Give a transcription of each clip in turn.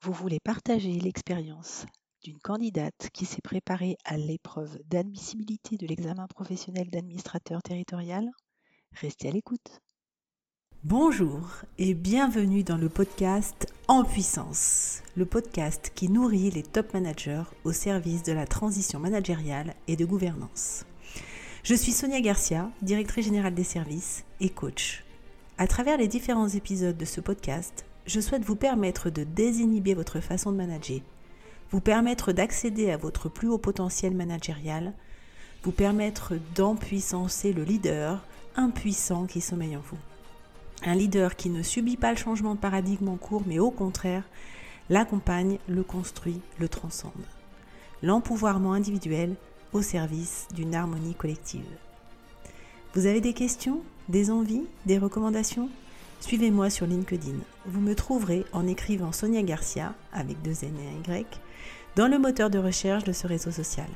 Vous voulez partager l'expérience d'une candidate qui s'est préparée à l'épreuve d'admissibilité de l'examen professionnel d'administrateur territorial? Restez à l'écoute. Bonjour et bienvenue dans le podcast En puissance, le podcast qui nourrit les top managers au service de la transition managériale et de gouvernance. Je suis Sonia Garcia, directrice générale des services et coach. À travers les différents épisodes de ce podcast, je souhaite vous permettre de désinhiber votre façon de manager, vous permettre d'accéder à votre plus haut potentiel managérial, vous permettre d'empuissancer le leader impuissant qui sommeille en vous. Un leader qui ne subit pas le changement de paradigme en cours, mais au contraire, l'accompagne, le construit, le transcende. L'empouvoirment individuel au service d'une harmonie collective. Vous avez des questions, des envies, des recommandations? Suivez-moi sur LinkedIn. Vous me trouverez en écrivant Sonia Garcia avec deux N et un Y dans le moteur de recherche de ce réseau social.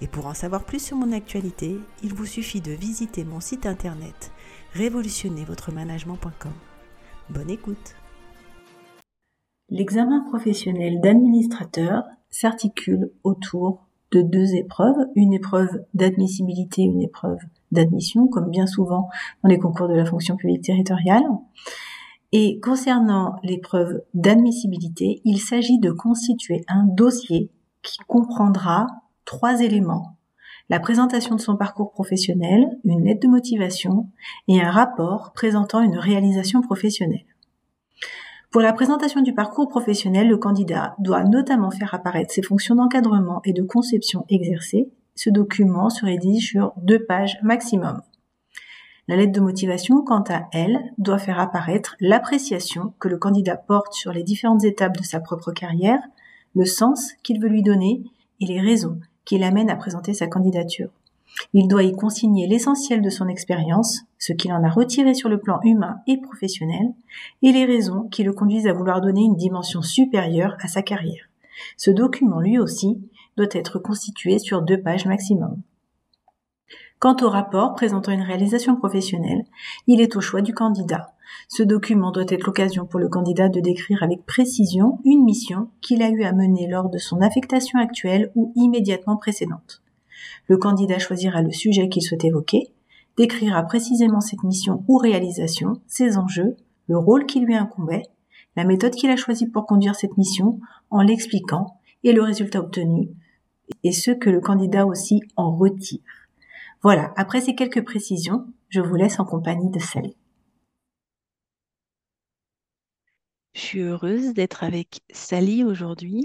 Et pour en savoir plus sur mon actualité, il vous suffit de visiter mon site internet révolutionnervotremanagement.com. Bonne écoute. L'examen professionnel d'administrateur s'articule autour de deux épreuves, une épreuve d'admissibilité, une épreuve d'admission, comme bien souvent dans les concours de la fonction publique territoriale. Et concernant l'épreuve d'admissibilité, il s'agit de constituer un dossier qui comprendra trois éléments. La présentation de son parcours professionnel, une lettre de motivation et un rapport présentant une réalisation professionnelle. Pour la présentation du parcours professionnel, le candidat doit notamment faire apparaître ses fonctions d'encadrement et de conception exercées. Ce document se rédige sur deux pages maximum. La lettre de motivation, quant à elle, doit faire apparaître l'appréciation que le candidat porte sur les différentes étapes de sa propre carrière, le sens qu'il veut lui donner et les raisons qui l'amènent à présenter sa candidature. Il doit y consigner l'essentiel de son expérience, ce qu'il en a retiré sur le plan humain et professionnel, et les raisons qui le conduisent à vouloir donner une dimension supérieure à sa carrière. Ce document, lui aussi, doit être constitué sur deux pages maximum. Quant au rapport présentant une réalisation professionnelle, il est au choix du candidat. Ce document doit être l'occasion pour le candidat de décrire avec précision une mission qu'il a eu à mener lors de son affectation actuelle ou immédiatement précédente. Le candidat choisira le sujet qu'il souhaite évoquer, décrira précisément cette mission ou réalisation, ses enjeux, le rôle qui lui incombait, la méthode qu'il a choisie pour conduire cette mission en l'expliquant et le résultat obtenu et ce que le candidat aussi en retire. Voilà, après ces quelques précisions, je vous laisse en compagnie de Sally. Je suis heureuse d'être avec Sally aujourd'hui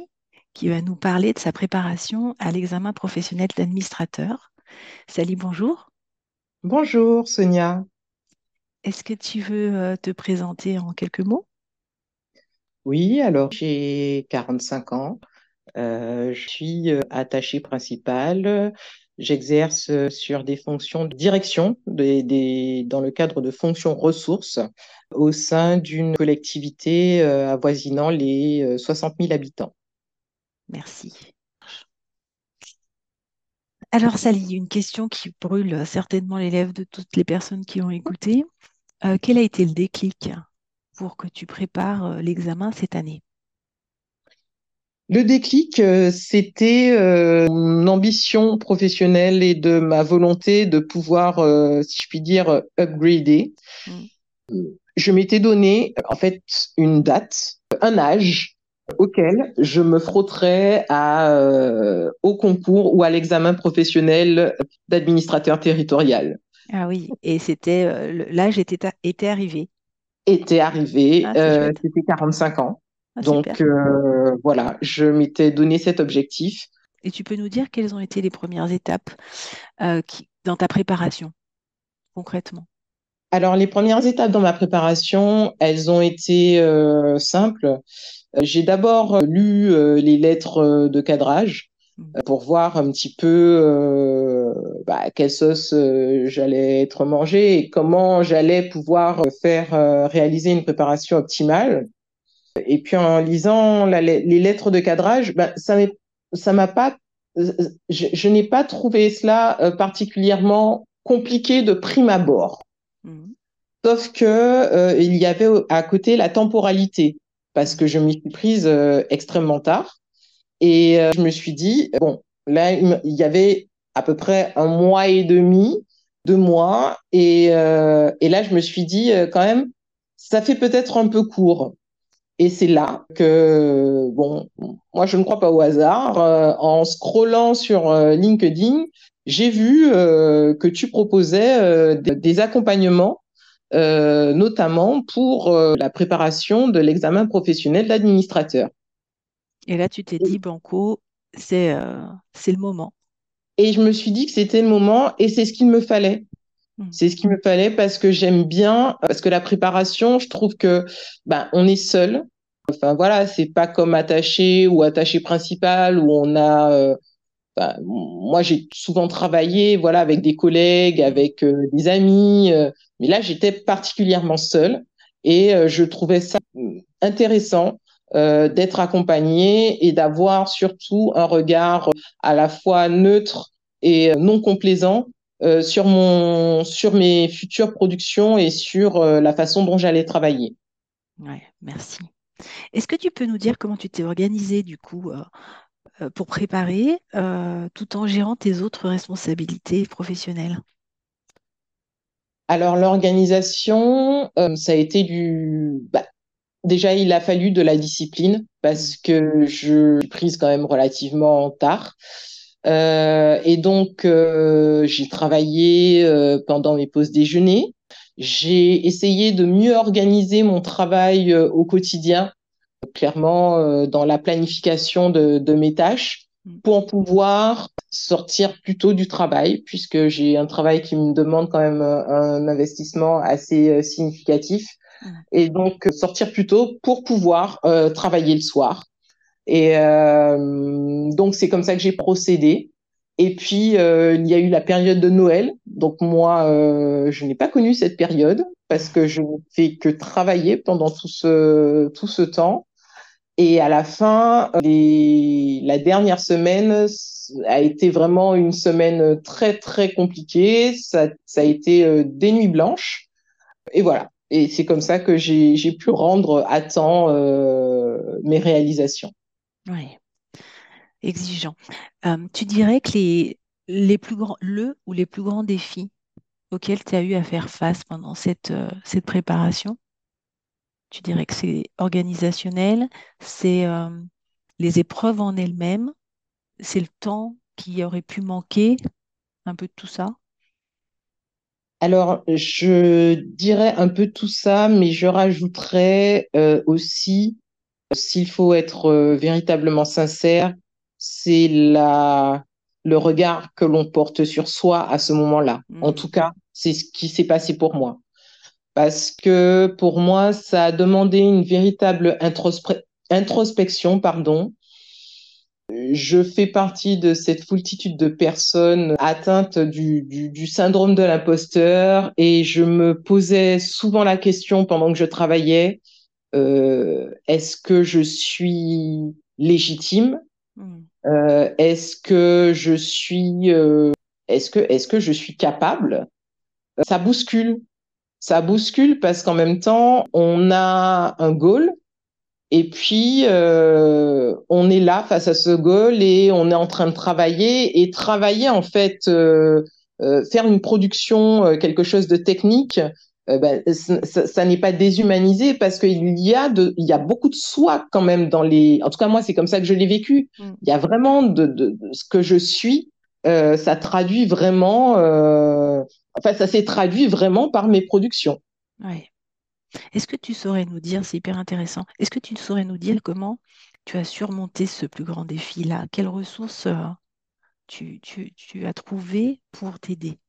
qui va nous parler de sa préparation à l'examen professionnel d'administrateur. Sally, bonjour. Bonjour Sonia. Est-ce que tu veux euh, te présenter en quelques mots? Oui, alors j'ai 45 ans. Euh, je suis euh, attachée principale. J'exerce sur des fonctions de direction des, dans le cadre de fonctions ressources au sein d'une collectivité avoisinant les 60 000 habitants. Merci. Alors, Sally, une question qui brûle certainement les lèvres de toutes les personnes qui ont écouté. Euh, quel a été le déclic pour que tu prépares euh, l'examen cette année? Le déclic, euh, c'était mon ambition professionnelle et de ma volonté de pouvoir, si je puis dire, upgrader. Mmh. Je m'étais donné, en fait, une date, un âge auquel je me frotterais à, euh, au concours ou à l'examen professionnel d'administrateur territorial. Ah oui, et c'était euh, l'âge était, était arrivé. Était arrivé, ah, euh, c'était 45 ans. Ah, Donc voilà, je m'étais donné cet objectif. Et tu peux nous dire quelles ont été les premières étapes qui, dans ta préparation, concrètement? Alors les premières étapes dans ma préparation, elles ont été simples. Euh, j'ai d'abord euh, lu euh, les lettres de cadrage mmh. pour voir un petit peu bah, quelle sauce j'allais être mangé et comment j'allais pouvoir faire réaliser une préparation optimale. Et puis en lisant les lettres de cadrage, bah, ça ça m'a pas, je, n'ai pas trouvé cela particulièrement compliqué de prime abord. Mmh. Sauf que il y avait à côté la temporalité. Parce que je m'y suis prise euh, extrêmement tard. Et euh, je me suis dit, bon, là, il y avait à peu près un mois et demi, deux mois. Et, euh, et là, je me suis dit, quand même, ça fait peut-être un peu court. Et c'est là que, bon, moi, je ne crois pas au hasard. en scrollant sur LinkedIn, j'ai vu que tu proposais des accompagnements euh, notamment pour euh, la préparation de l'examen professionnel d'administrateur. Et là, tu t'es dit, Banco, c'est euh, le moment. Et je me suis dit que c'était le moment et c'est ce qu'il me fallait. Hmm. C'est ce qu'il me fallait parce que j'aime bien, parce que la préparation, je trouve que ben, on est seul. Enfin voilà, c'est pas comme attaché ou attaché principal où on a moi, j'ai souvent travaillé, voilà, avec des collègues, avec euh, des amis, euh, mais là, j'étais particulièrement seule et euh, je trouvais ça intéressant d'être accompagnée et d'avoir surtout un regard à la fois neutre et non complaisant sur mon, sur mes futures productions et sur la façon dont j'allais travailler. Merci. Est-ce que tu peux nous dire comment tu t'es organisée du coup pour préparer euh, tout en gérant tes autres responsabilités professionnelles Alors l'organisation, euh, ça a été du... Bah, déjà, il a fallu de la discipline parce mmh. que je suis prise quand même relativement tard. et donc, j'ai travaillé pendant mes pauses déjeuner. J'ai essayé de mieux organiser mon travail au quotidien clairement euh, dans la planification de, de, mes tâches mm. pour pouvoir sortir plus tôt du travail, puisque j'ai un travail qui me demande quand même euh, un investissement assez euh, significatif. Et donc, sortir plus tôt pour pouvoir euh, travailler le soir. Et euh, donc, c'est comme ça que j'ai procédé. Et puis, euh, il y a eu la période de Noël. Donc, moi, je n'ai pas connu cette période parce que je ne fais que travailler pendant tout ce, tout ce temps. Et à la fin, les... la dernière semaine a été vraiment une semaine très, très compliquée. Ça, a été euh, des nuits blanches. Et voilà. Et c'est comme ça que j'ai pu rendre à temps euh, mes réalisations. Oui, exigeant. Euh, tu dirais que les, les plus grands, le ou les plus grands défis auxquels tu as eu à faire face pendant cette, cette préparation, tu dirais que c'est organisationnel, c'est euh, les épreuves en elles-mêmes, c'est le temps qui aurait pu manquer, un peu de tout ça Alors, je dirais un peu tout ça, mais je rajouterais euh, aussi, s'il faut être euh, véritablement sincère, c'est la le regard que l'on porte sur soi à ce moment-là. En mmh. tout cas, c'est ce qui s'est passé pour moi parce que pour moi, ça a demandé une véritable introspection, pardon. Je fais partie de cette foultitude de personnes atteintes du, du, syndrome de l'imposteur et je me posais souvent la question pendant que je travaillais, euh, est-ce que je suis légitime? Hmm. euh, Est-ce que je suis euh, est-ce que est-ce que je suis capable? Ça bouscule ça bouscule parce qu'en même temps, on a un goal et puis euh, on est là face à ce goal et on est en train de travailler et travailler en fait, euh, euh, faire une production, quelque chose de technique. Ben, ça, ça n'est pas déshumanisé parce qu'il y a de, il y a beaucoup de soi quand même dans les. En tout cas, moi, c'est comme ça que je l'ai vécu. Mm. Il y a vraiment de, de, de, ce que je suis. ça traduit vraiment enfin, ça s'est traduit vraiment par mes productions. Oui. Est-ce que tu saurais nous dire, c'est hyper intéressant, est-ce que tu saurais nous dire comment tu as surmonté ce plus grand défi-là? Quelles ressources euh, tu, as trouvées pour t'aider?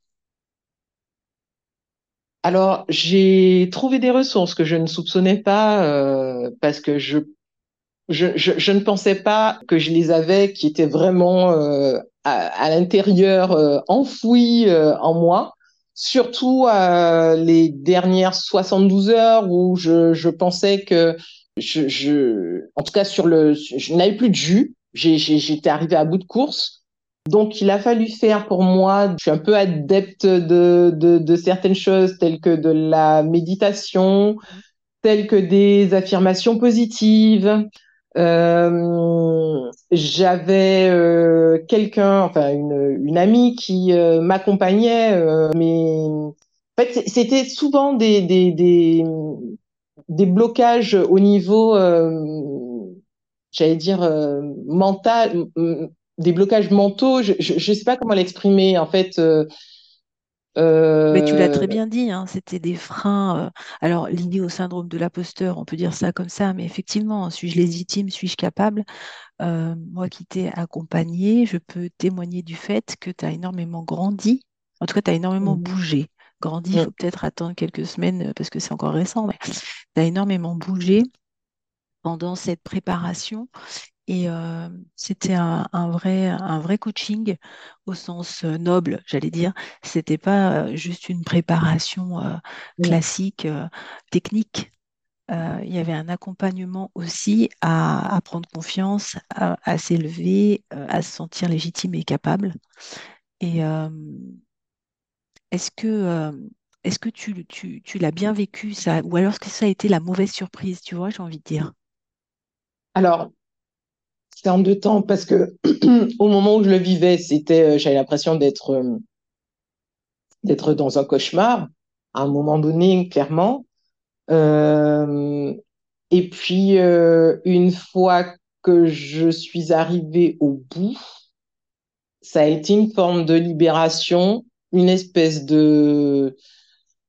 Alors, j'ai trouvé des ressources que je ne soupçonnais pas euh, parce que je, je, ne pensais pas que je les avais, qui étaient vraiment euh, à, l'intérieur, enfouis en moi surtout les dernières 72 heures où je, je pensais que je, je, en tout cas sur le, je n'avais plus de jus. J'étais arrivée à bout de course. Donc, il a fallu faire pour moi, je suis un peu adepte de, de, de certaines choses telles que de la méditation, telles que des affirmations positives. Euh, j'avais euh, quelqu'un, enfin une, une amie qui euh, m'accompagnait, euh, mais en fait c'était souvent des, des, des, des blocages au niveau, j'allais dire mental, des blocages mentaux. Je ne sais pas comment l'exprimer. En fait, mais tu l'as très bien dit, hein, c'était des freins. alors, liés au syndrome de l'imposteur, on peut dire ça comme ça, mais effectivement, suis-je légitime, suis-je capable? Moi qui t'ai accompagné, je peux témoigner du fait que tu as énormément grandi. En tout cas, tu as énormément mmh. bougé. Grandi, il faut peut-être attendre quelques semaines parce que c'est encore récent, mais tu as énormément bougé pendant cette préparation et c'était un, vrai, un vrai coaching au sens noble, j'allais dire. C'était pas juste une préparation classique, technique. il y avait un accompagnement aussi à, prendre confiance, à, s'élever, à se sentir légitime et capable. Et est-ce que, est-ce que tu, tu, tu l'as bien vécu, ça, ou alors est-ce que ça a été la mauvaise surprise, tu vois, j'ai envie de dire? Alors, en deux temps parce que au moment où je le vivais, c'était, euh, j'avais l'impression d'être euh, d'être dans un cauchemar. À un moment donné, clairement. Euh, et puis une fois que je suis arrivée au bout, ça a été une forme de libération, une espèce de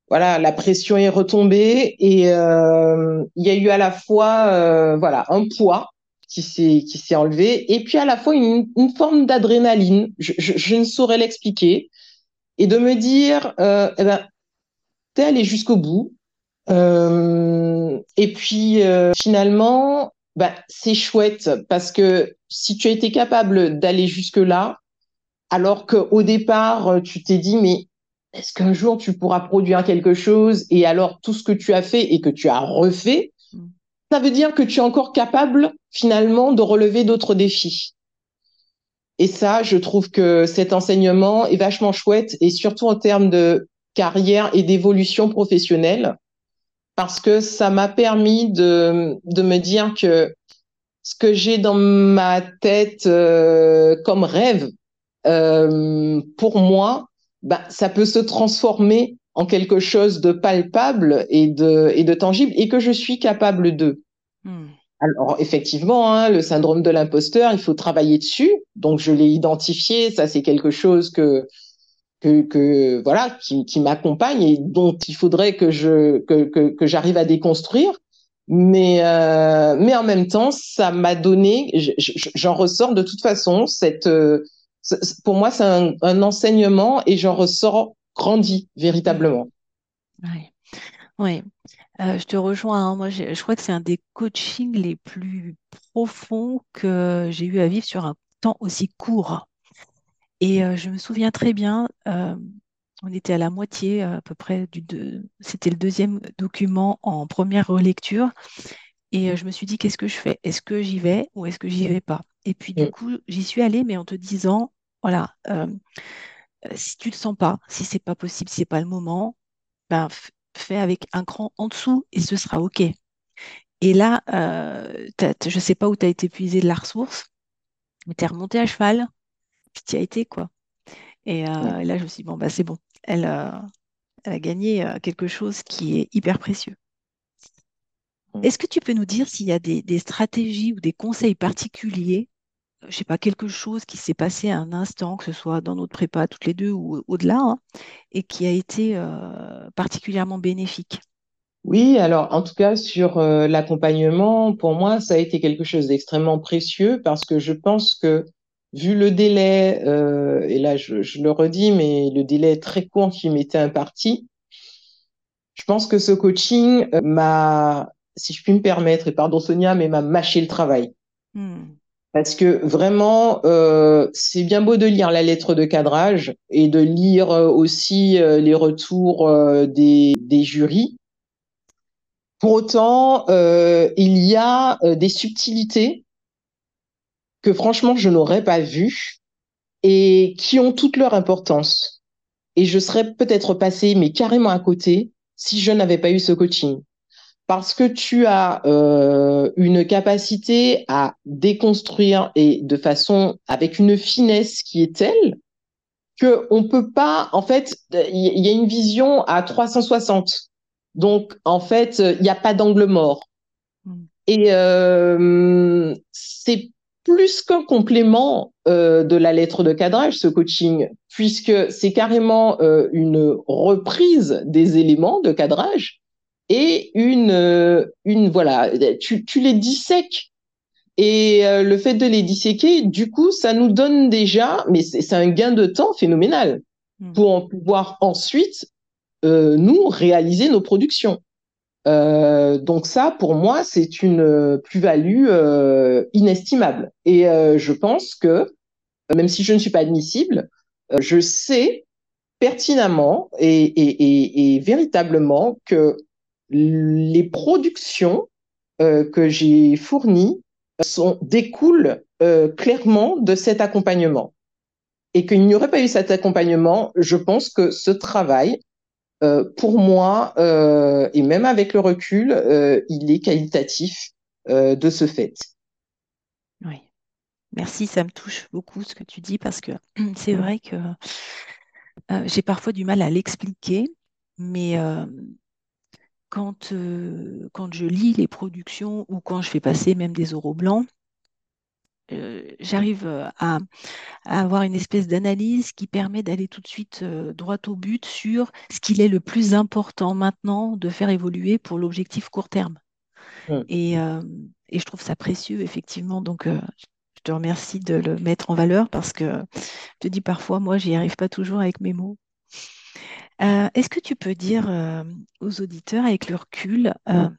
voilà, la pression est retombée et il y a eu à la fois voilà un poids qui s'est qui s'est enlevé. Et puis à la fois une, une forme d'adrénaline. Je, je, ne saurais l'expliquer. Et de me dire euh, eh ben t'es allé jusqu'au bout. Euh, et puis euh, finalement ben, c'est chouette parce que si tu as été capable d'aller jusque là alors qu'au départ tu t'es dit mais est-ce qu'un jour tu pourras produire quelque chose? Et alors tout ce que tu as fait et que tu as refait ça veut dire que tu es encore capable finalement de relever d'autres défis. Et ça, je trouve que cet enseignement est vachement chouette et surtout en termes de carrière et d'évolution professionnelle parce que ça m'a permis de, de me dire que ce que j'ai dans ma tête euh, comme rêve, euh, pour moi, bah, ça peut se transformer en quelque chose de palpable et de, et de tangible et que je suis capable de. Hmm. Alors effectivement, hein, le syndrome de l'imposteur, il faut travailler dessus. Donc je l'ai identifié, ça c'est quelque chose que que, que voilà qui, qui m'accompagne et dont il faudrait que je que, que, que j'arrive à déconstruire. Mais euh, mais en même temps, ça m'a donné, j'en ressors de toute façon cette euh, pour moi c'est un, un enseignement et j'en ressors grandi véritablement. Oui, oui. Euh, je te rejoins. Hein. Moi, je crois que c'est un des coachings les plus profonds que j'ai eu à vivre sur un temps aussi court. Et euh, je me souviens très bien, euh, on était à la moitié à peu près du deux, c'était le deuxième document en première relecture. Et je me suis dit, qu'est-ce que je fais? Est-ce que j'y vais ou est-ce que j'y vais pas? Et puis du coup, j'y suis allée, mais en te disant, voilà, si tu ne le sens pas, si c'est pas possible, si c'est pas le moment, ben, fais avec un cran en dessous et ce sera OK. Et là, euh, je ne sais pas où tu as été puisé de la ressource, mais tu es remonté à cheval, puis tu as été, quoi. Et, euh, là, je me suis dit, bon, bah, c'est bon. Elle, euh, elle, a gagné quelque chose qui est hyper précieux. Est-ce que tu peux nous dire s'il y a des stratégies ou des conseils particuliers je sais pas, quelque chose qui s'est passé à un instant, que ce soit dans notre prépa toutes les deux ou au-delà, hein, et qui a été euh, particulièrement bénéfique. Oui, alors en tout cas sur euh, l'accompagnement, pour moi, ça a été quelque chose d'extrêmement précieux parce que je pense que vu le délai, euh, et là je, je, le redis, mais le délai très court qui m'était imparti, je pense que ce coaching m'a, si je puis me permettre, et pardon Sonia, mais m'a mâché le travail. Hmm. Parce que vraiment, euh, c'est bien beau de lire la lettre de cadrage et de lire euh, aussi euh, les retours euh, des, des, jurys. Pour autant, il y a des subtilités que franchement, je n'aurais pas vues et qui ont toute leur importance. Et je serais peut-être passée, mais carrément à côté, si je n'avais pas eu ce coaching. Parce que tu as euh, une capacité à déconstruire et de façon avec une finesse qui est telle que on peut pas en fait il y a une vision à 360 donc en fait il n'y a pas d'angle mort mm. et euh, c'est plus qu'un complément euh, de la lettre de cadrage ce coaching puisque c'est carrément euh, une reprise des éléments de cadrage et une, euh, une voilà, tu, tu les dissèques. Et euh, le fait de les disséquer, du coup, ça nous donne déjà, mais c'est un gain de temps phénoménal hmm. pour en pouvoir ensuite euh, nous réaliser nos productions. Euh, donc ça, pour moi, c'est une plus-value euh, inestimable. Et euh, je pense que, même si je ne suis pas admissible, je sais pertinemment et, et, et, et véritablement que les productions euh, que j'ai fournies sont, découlent euh, clairement de cet accompagnement. Et qu'il n'y aurait pas eu cet accompagnement, je pense que ce travail, euh, pour moi, euh, et même avec le recul, euh, il est qualitatif euh, de ce fait. Oui, merci, ça me touche beaucoup ce que tu dis parce que c'est vrai que j'ai parfois du mal à l'expliquer, mais quand, euh, quand je lis les productions ou quand je fais passer même des oraux blancs, euh, j'arrive euh, à, avoir une espèce d'analyse qui permet d'aller tout de suite droit au but sur ce qu'il est le plus important maintenant de faire évoluer pour l'objectif court terme. Et, et, je trouve ça précieux, effectivement. Donc, je te remercie de le mettre en valeur parce que je te dis parfois, moi, j'y arrive pas toujours avec mes mots. Euh, est-ce que tu peux dire euh, aux auditeurs avec le recul, euh,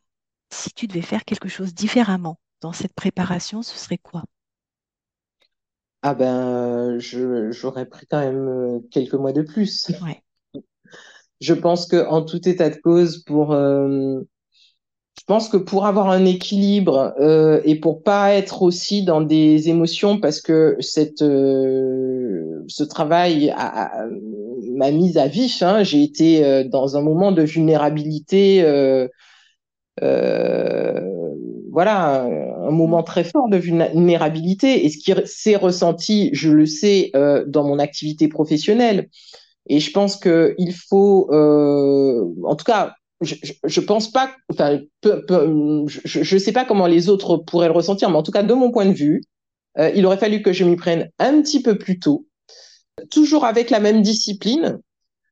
si tu devais faire quelque chose différemment dans cette préparation, ce serait quoi? Ah ben, j'aurais pris quand même quelques mois de plus. Ouais. Je pense que en tout état de cause, pour je pense que pour avoir un équilibre euh, et pour pas être aussi dans des émotions, parce que cette, euh, ce travail m'a mise à vif. Hein, J'ai été euh, dans un moment de vulnérabilité, euh, euh, voilà, un moment mm. très fort de vulnérabilité. Et ce qui s'est ressenti, je le sais, dans mon activité professionnelle. Et je pense que il faut, en tout cas, je, je, pense pas, enfin, je, ne sais pas comment les autres pourraient le ressentir, mais en tout cas, de mon point de vue, euh, il aurait fallu que je m'y prenne un petit peu plus tôt, toujours avec la même discipline.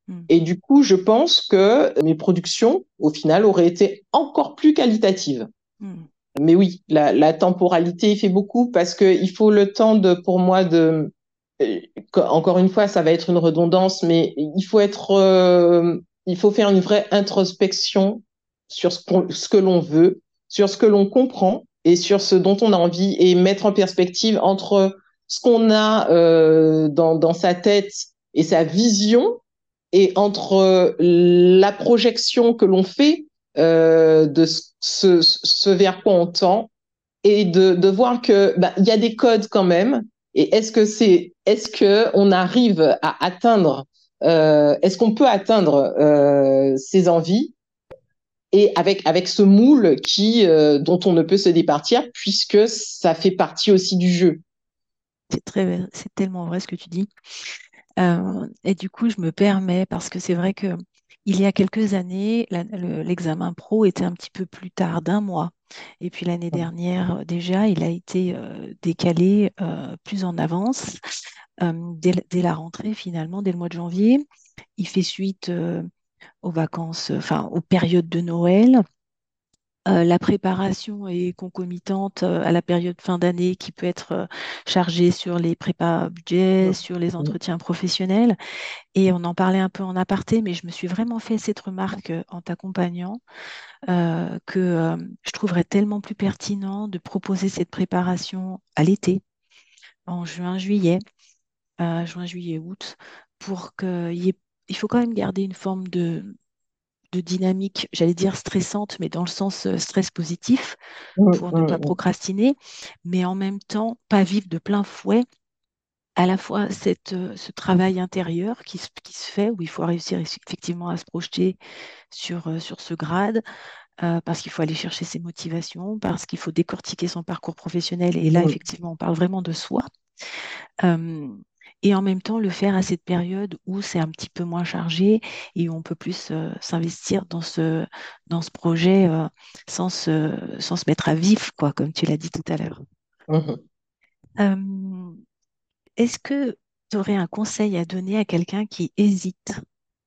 Hmm. Et du coup, je pense que mes productions, au final, auraient été encore plus qualitatives. Hmm. Mais oui, la, la, temporalité fait beaucoup parce que il faut le temps de, pour moi, de, euh, encore une fois, ça va être une redondance, mais il faut être euh, il faut faire une vraie introspection sur ce, ce que l'on veut, sur ce que l'on comprend et sur ce dont on a envie et mettre en perspective entre ce qu'on a euh, dans, sa tête et sa vision et entre la projection que l'on fait euh, de ce, vers quoi on tend et de, voir que bah, il y a des codes quand même et est-ce que c'est est-ce que on arrive à atteindre euh, est-ce qu'on peut atteindre euh, ces envies et avec avec ce moule qui euh, dont on ne peut se départir puisque ça fait partie aussi du jeu? C'est très c'est tellement vrai ce que tu dis. et du coup, je me permets parce que c'est vrai que il y a quelques années, l'examen pro était un petit peu plus tard d'un mois. Et puis l'année dernière, déjà, il a été décalé plus en avance dès, la rentrée finalement, dès le mois de janvier. Il fait suite aux vacances, enfin aux périodes de Noël. La préparation est concomitante à la période fin d'année qui peut être chargée sur les prépas budget, sur les entretiens professionnels. Et on en parlait un peu en aparté, mais je me suis vraiment fait cette remarque en t'accompagnant que je trouverais tellement plus pertinent de proposer cette préparation à l'été, en juin, juillet, juin, juillet, août, pour qu'il y ait... Il faut quand même garder une forme de, de dynamique, j'allais dire stressante, mais dans le sens euh, stress positif, pour ne pas procrastiner, mais en même temps, pas vivre de plein fouet à la fois cette, euh, ce travail intérieur qui se, qui se, fait, où il faut réussir effectivement à se projeter sur, euh, sur ce grade, parce qu'il faut aller chercher ses motivations, parce qu'il faut décortiquer son parcours professionnel. Et là, effectivement, on parle vraiment de soi et en même temps le faire à cette période où c'est un petit peu moins chargé et où on peut plus euh, s'investir dans ce, dans ce projet euh, sans, se, sans se mettre à vif, quoi, comme tu l'as dit tout à l'heure. Mmh est-ce que tu aurais un conseil à donner à quelqu'un qui hésite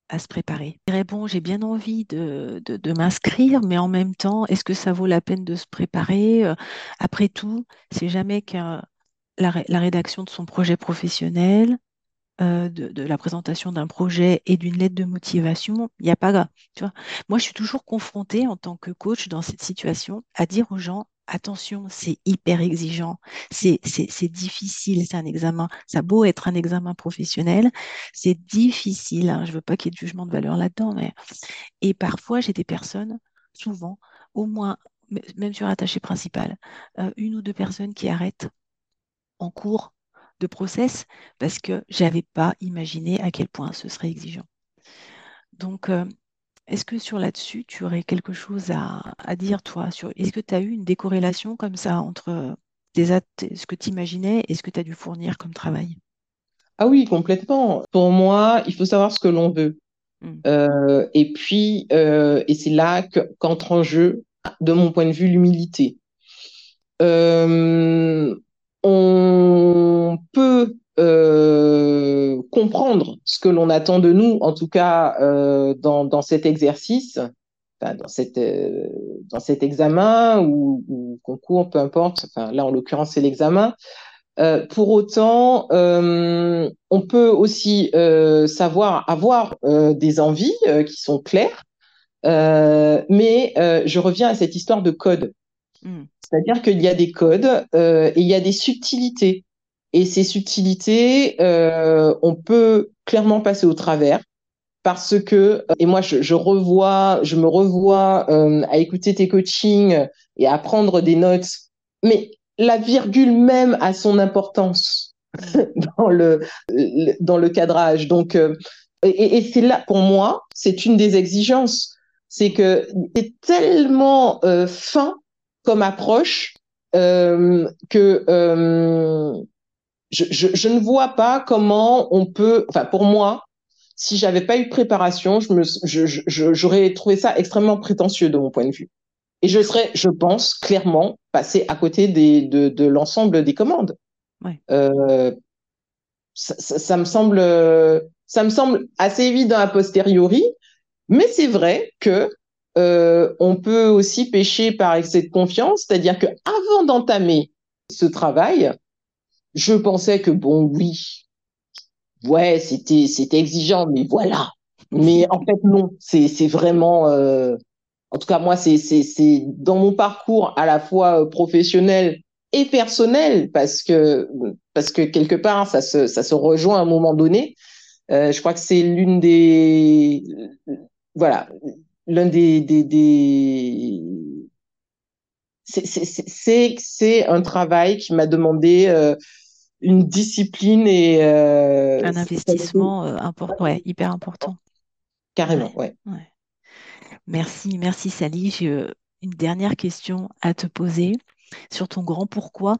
à se préparer? Je dirais, bon, j'ai bien envie de, de, m'inscrire, mais en même temps, est-ce que ça vaut la peine de se préparer? Euh, Après tout, c'est jamais qu'un la, rédaction de son projet professionnel, euh, de, la présentation d'un projet et d'une lettre de motivation, il n'y a pas, tu vois. Moi, je suis toujours confrontée en tant que coach dans cette situation à dire aux gens, attention, c'est hyper exigeant, c'est difficile, c'est un examen, ça a beau être un examen professionnel, c'est difficile, hein. je ne veux pas qu'il y ait de jugement de valeur là-dedans, mais... Et parfois, j'ai des personnes, souvent, au moins, même sur attaché principal, euh, une ou deux personnes qui arrêtent en cours de process parce que j'avais pas imaginé à quel point ce serait exigeant. Donc, euh, est-ce que sur là-dessus, tu aurais quelque chose à, dire, toi sur, Est-ce que tu as eu une décorrélation comme ça entre tes ce que tu imaginais et ce que tu as dû fournir comme travail? Ah oui, complètement. Pour moi, il faut savoir ce que l'on veut. Mmh. Euh, et puis, euh, et c'est là qu'entre en jeu, de mon point de vue, l'humilité. Euh, on peut euh, comprendre ce que l'on attend de nous, en tout cas euh, dans, cet exercice, euh, dans cet examen ou, ou, concours, peu importe. Là, en l'occurrence, c'est l'examen. Pour autant, on peut aussi savoir avoir des envies qui sont claires, mais je reviens à cette histoire de code. Hmm. C'est-à-dire qu'il y a des codes euh, et il y a des subtilités. Et ces subtilités, euh, on peut clairement passer au travers parce que et moi je, je revois, je me revois euh, à écouter tes coachings et à prendre des notes, mais la virgule même a son importance dans le dans le cadrage. Donc euh, et, et c'est là pour moi, c'est une des exigences, c'est que c'est tellement euh, fin comme approche euh, que euh, je, je, je, ne vois pas comment on peut, enfin pour moi, si j'avais pas eu de préparation, je me, j'aurais trouvé ça extrêmement prétentieux de mon point de vue. Et je serais, je pense, clairement passé à côté des, de, de l'ensemble des commandes. Ouais. Euh, ça, ça, ça, me semble, ça me semble assez évident a posteriori, mais c'est vrai que euh, on peut aussi pécher par excès de confiance, c'est-à-dire que avant d'entamer ce travail, je pensais que bon, oui, ouais, c'était c'était exigeant, mais voilà. Mais en fait non, c'est c'est vraiment, euh, en tout cas moi c'est c'est c'est dans mon parcours à la fois euh, professionnel et personnel parce que parce que quelque part ça se ça se rejoint à un moment donné. Euh, je crois que c'est l'une des voilà l'un des, des, des... c'est un travail qui m'a demandé euh, une discipline et euh, un investissement euh, important, ouais, hyper important. Carrément, ouais. ouais. Merci, merci Sally. J'ai une dernière question à te poser sur ton grand pourquoi.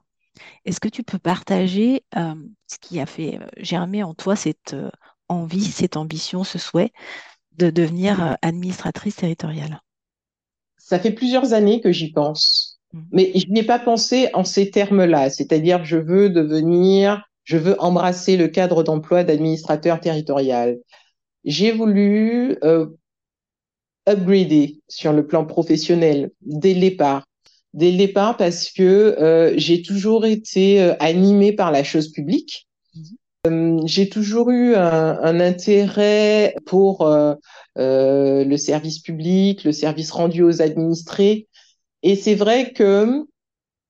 Est-ce que tu peux partager ce qui a fait germer en toi cette envie, cette ambition, ce souhait de devenir euh, administratrice territoriale Ça fait plusieurs années que j'y pense, mmh. mais je n'y ai pas pensé en ces termes-là, c'est-à-dire je veux devenir, je veux embrasser le cadre d'emploi d'administrateur territorial. J'ai voulu euh, upgrader sur le plan professionnel dès le départ. Dès le départ parce que euh, j'ai toujours été animée par la chose publique. Euh, j'ai toujours eu un, intérêt pour euh, euh, le service public, le service rendu aux administrés. Et c'est vrai que,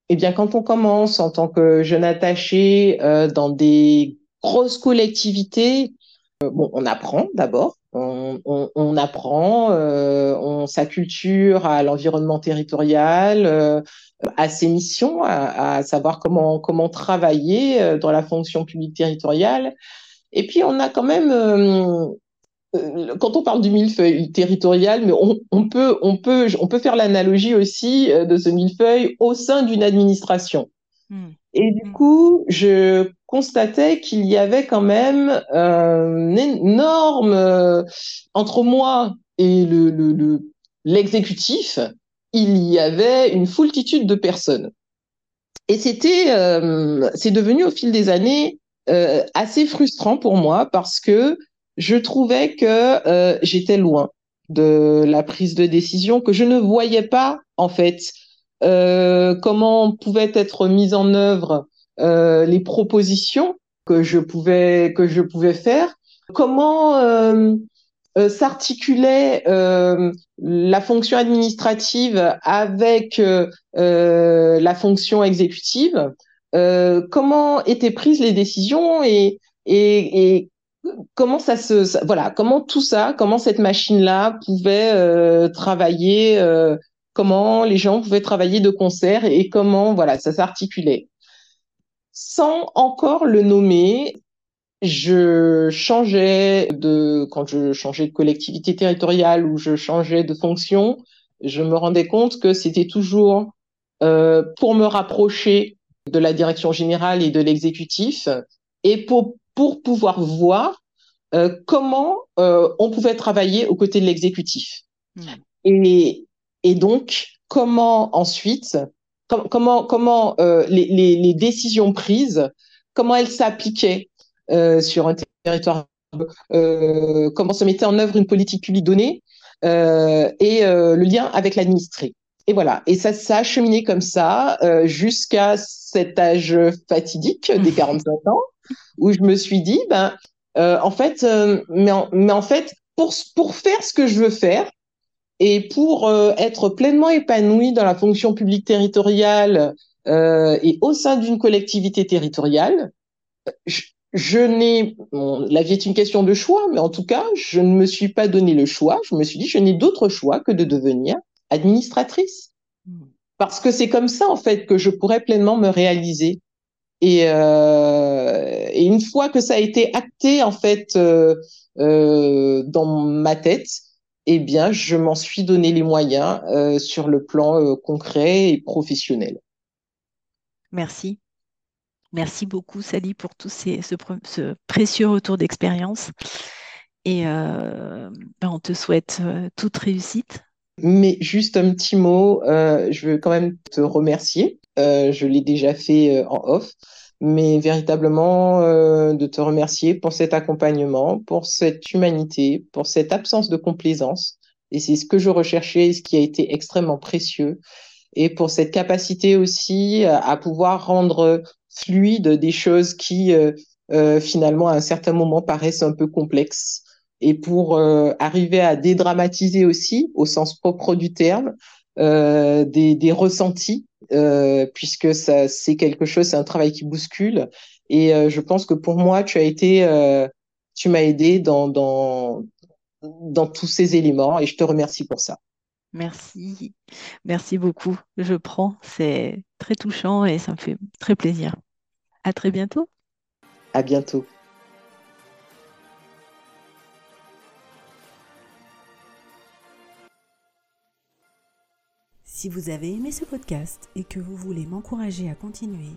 eh bien, quand on commence en tant que jeune attaché dans des grosses collectivités, bon, on apprend d'abord, on, on, on, apprend, on s'acculture à l'environnement territorial, à ses missions, à, savoir comment comment travailler dans la fonction publique territoriale. Et puis on a quand même euh, quand on parle du millefeuille territorial, mais on, peut, on, peut, on peut faire l'analogie aussi euh, de ce millefeuille au sein d'une administration. Hmm. Et du hmm. coup, je constatais qu'il y avait quand même un énorme entre moi et le, l'exécutif, il y avait une foultitude de personnes. Et c'était, c'est devenu au fil des années assez frustrant pour moi parce que je trouvais que euh, j'étais loin de la prise de décision, que je ne voyais pas en fait euh, comment pouvaient être mises en œuvre euh, les propositions que je pouvais que je pouvais faire, comment euh, euh, s'articulait la fonction administrative avec la fonction exécutive, comment étaient prises les décisions et, comment ça se voilà comment tout ça comment cette machine là pouvait euh, travailler euh, comment les gens pouvaient travailler de concert et comment voilà ça s'articulait sans encore le nommer je changeais de quand je changeais de collectivité territoriale ou je changeais de fonction je me rendais compte que c'était toujours euh, pour me rapprocher de la direction générale et de l'exécutif et pour pour pouvoir voir euh, comment euh, on pouvait travailler aux côtés de l'exécutif. Hmm. Et, et donc, comment ensuite, comment, comment euh, les, les, les, décisions prises, comment elles s'appliquaient euh, sur un territoire, euh, comment se mettait en œuvre une politique publique donnée et le lien avec l'administré. Et voilà, et ça, ça a cheminé comme ça jusqu'à cet âge fatidique des 45 ans, où je me suis dit, ben, en fait, mais, en, mais en fait, pour, pour faire ce que je veux faire et pour euh, être pleinement épanoui dans la fonction publique territoriale et au sein d'une collectivité territoriale, je, je n'ai, la vie est une question de choix, mais en tout cas, je ne me suis pas donné le choix. Je me suis dit, je n'ai d'autre choix que de devenir administratrice. Parce que c'est comme ça, en fait, que je pourrais pleinement me réaliser. Et, euh, et, une fois que ça a été acté en fait euh, euh, dans ma tête, eh bien, je m'en suis donné les moyens euh, sur le plan euh, concret et professionnel. Merci. Merci beaucoup, Sally, pour tout ces, ce, ce, précieux retour d'expérience. Et euh, ben on te souhaite toute réussite. Mais juste un petit mot, je veux quand même te remercier je l'ai déjà fait en off, mais véritablement euh, de te remercier pour cet accompagnement, pour cette humanité, pour cette absence de complaisance. Et c'est ce que je recherchais, ce qui a été extrêmement précieux. Et pour cette capacité aussi à pouvoir rendre fluide des choses qui, euh, finalement, à un certain moment, paraissent un peu complexes. Et pour arriver à dédramatiser aussi, au sens propre du terme, euh, des, des, ressentis, euh, puisque ça, c'est quelque chose, c'est un travail qui bouscule. Et euh, je pense que pour moi, tu as été, euh, tu m'as aidé dans, dans, dans tous ces éléments et je te remercie pour ça. Merci, merci beaucoup. Je prends, c'est très touchant et ça me fait très plaisir. À très bientôt. À bientôt. Si vous avez aimé ce podcast et que vous voulez m'encourager à continuer,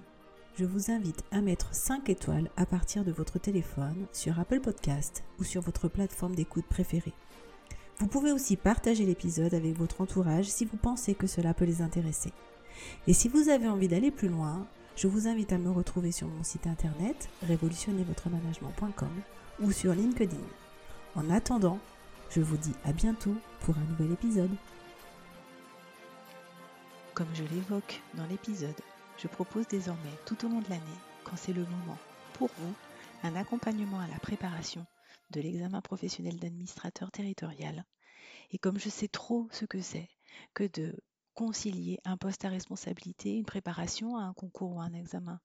je vous invite à mettre 5 étoiles à partir de votre téléphone sur Apple Podcast ou sur votre plateforme d'écoute préférée. Vous pouvez aussi partager l'épisode avec votre entourage si vous pensez que cela peut les intéresser. Et si vous avez envie d'aller plus loin, je vous invite à me retrouver sur mon site internet révolutionnervotremanagement.com ou sur LinkedIn. En attendant, je vous dis à bientôt pour un nouvel épisode. Comme je l'évoque dans l'épisode, je propose désormais tout au long de l'année, quand c'est le moment pour vous, un accompagnement à la préparation de l'examen professionnel d'administrateur territorial. Et comme je sais trop ce que c'est que de concilier un poste à responsabilité, une préparation à un concours ou à un examen,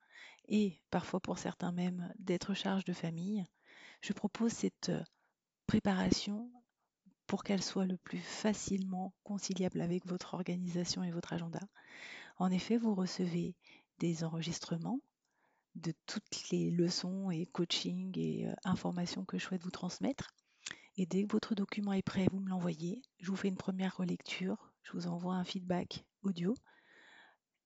et parfois pour certains même d'être charge de famille, je propose cette préparation pour qu'elle soit le plus facilement conciliable avec votre organisation et votre agenda. En effet, vous recevez des enregistrements de toutes les leçons et coaching et euh, informations que je souhaite vous transmettre. Et dès que votre document est prêt, vous me l'envoyez. Je vous fais une première relecture. Je vous envoie un feedback audio.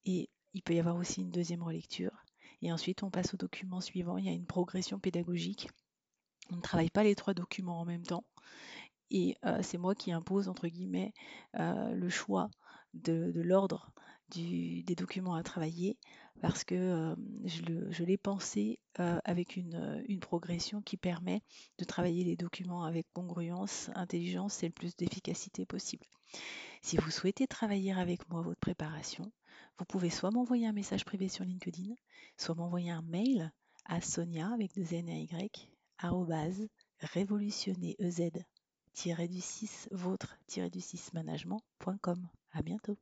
Et il peut y avoir aussi une deuxième relecture. Et ensuite, on passe au document suivant. Il y a une progression pédagogique. On ne travaille pas les trois documents en même temps. Et c'est moi qui impose, entre guillemets, le choix de, l'ordre des documents à travailler parce que je, l'ai pensé avec une, progression qui permet de travailler les documents avec congruence, intelligence et le plus d'efficacité possible. Si vous souhaitez travailler avec moi votre préparation, vous pouvez soit m'envoyer un message privé sur LinkedIn, soit m'envoyer un mail à sonia avec deux n et y révolutionner EZ du 6 vôtre du 6 management.com. À bientôt.